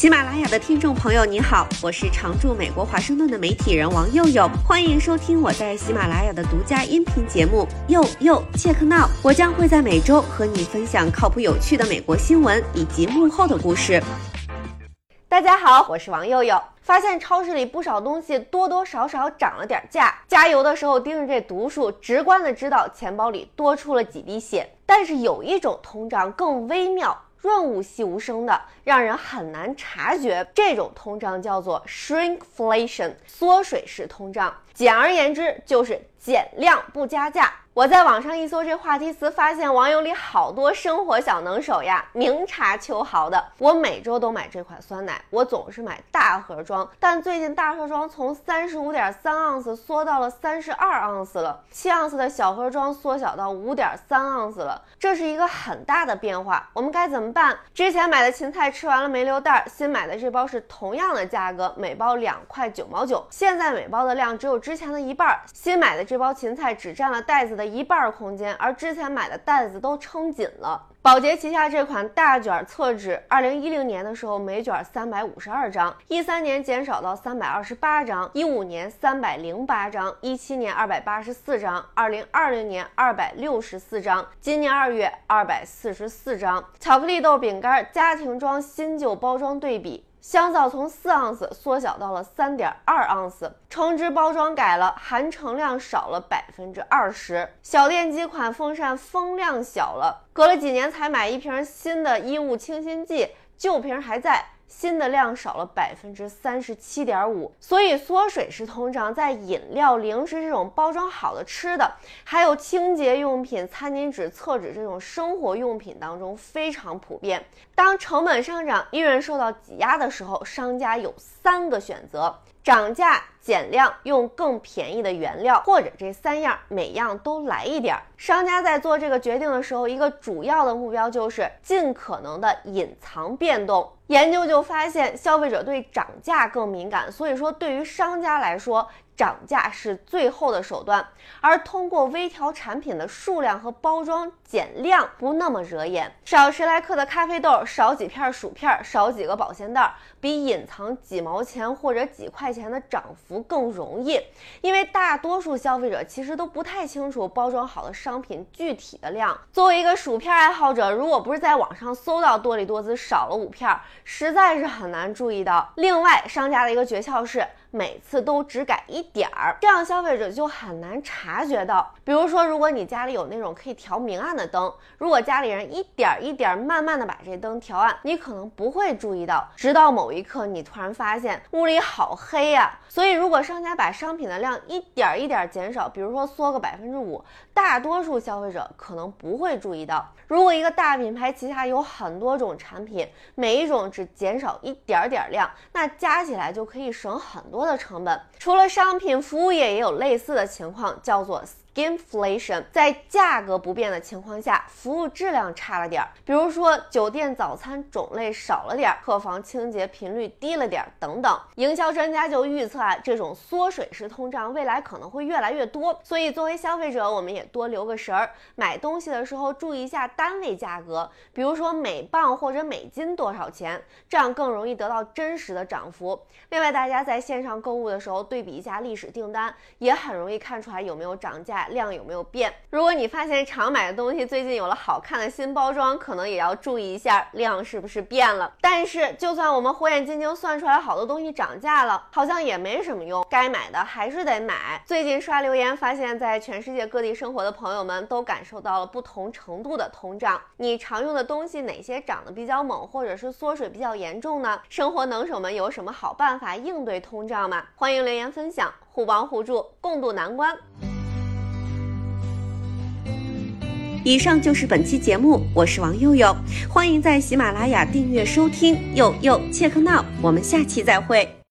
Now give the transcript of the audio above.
喜马拉雅的听众朋友，你好，我是常驻美国华盛顿的媒体人王佑佑，欢迎收听我在喜马拉雅的独家音频节目《佑佑切克闹》。我将会在每周和你分享靠谱有趣的美国新闻以及幕后的故事。大家好，我是王佑佑。发现超市里不少东西多多少少涨了点价，加油的时候盯着这读数，直观的知道钱包里多出了几滴血。但是有一种通胀更微妙。润物细无声的，让人很难察觉。这种通胀叫做 shrinkflation，缩水式通胀。简而言之，就是减量不加价。我在网上一搜这话题词，发现网友里好多生活小能手呀，明察秋毫的。我每周都买这款酸奶，我总是买大盒装，但最近大盒装从三十五点三盎司缩到了三十二盎司了，七盎司的小盒装缩小到五点三盎司了，这是一个很大的变化。我们该怎么办？之前买的芹菜吃完了没留袋，新买的这包是同样的价格，每包两块九毛九，现在每包的量只有之前的一半，新买的这包芹菜只占了袋子的一半空间，而之前买的袋子都撑紧了。宝洁旗下这款大卷厕纸，二零一零年的时候每卷三百五十二张，一三年减少到三百二十八张，一五年三百零八张，一七年二百八十四张，二零二零年二百六十四张，今年二月二百四十四张。巧克力豆饼干家庭装新旧包装对比。香皂从四盎司缩小到了三点二盎司，橙汁包装改了，含橙量少了百分之二十。小电机款风扇风量小了，隔了几年才买一瓶新的衣物清新剂，旧瓶还在。新的量少了百分之三十七点五，所以缩水式通胀在饮料、零食这种包装好的吃的，还有清洁用品、餐巾纸、厕纸这种生活用品当中非常普遍。当成本上涨、利润受到挤压的时候，商家有三个选择。涨价减量，用更便宜的原料，或者这三样每样都来一点儿。商家在做这个决定的时候，一个主要的目标就是尽可能的隐藏变动。研究就发现，消费者对涨价更敏感，所以说对于商家来说。涨价是最后的手段，而通过微调产品的数量和包装减量不那么惹眼。少十来克的咖啡豆，少几片薯片，少几个保鲜袋，比隐藏几毛钱或者几块钱的涨幅更容易。因为大多数消费者其实都不太清楚包装好的商品具体的量。作为一个薯片爱好者，如果不是在网上搜到多利多滋少了五片，实在是很难注意到。另外，商家的一个诀窍是。每次都只改一点儿，这样消费者就很难察觉到。比如说，如果你家里有那种可以调明暗的灯，如果家里人一点一点慢慢的把这灯调暗，你可能不会注意到，直到某一刻你突然发现屋里好黑呀。所以，如果商家把商品的量一点一点减少，比如说缩个百分之五，大多数消费者可能不会注意到。如果一个大品牌旗下有很多种产品，每一种只减少一点点量，那加起来就可以省很多多。的成本，除了商品，服务业也有类似的情况，叫做。Inflation 在价格不变的情况下，服务质量差了点儿，比如说酒店早餐种类少了点儿，客房清洁频率低了点儿等等。营销专家就预测啊，这种缩水式通胀未来可能会越来越多。所以作为消费者，我们也多留个神儿，买东西的时候注意一下单位价格，比如说每磅或者每斤多少钱，这样更容易得到真实的涨幅。另外，大家在线上购物的时候对比一下历史订单，也很容易看出来有没有涨价。量有没有变？如果你发现常买的东西最近有了好看的新包装，可能也要注意一下量是不是变了。但是，就算我们火眼金睛算出来好多东西涨价了，好像也没什么用，该买的还是得买。最近刷留言发现，在全世界各地生活的朋友们都感受到了不同程度的通胀。你常用的东西哪些涨得比较猛，或者是缩水比较严重呢？生活能手们有什么好办法应对通胀吗？欢迎留言分享，互帮互助，共度难关。以上就是本期节目，我是王佑佑，欢迎在喜马拉雅订阅收听，佑佑切克闹，我们下期再会。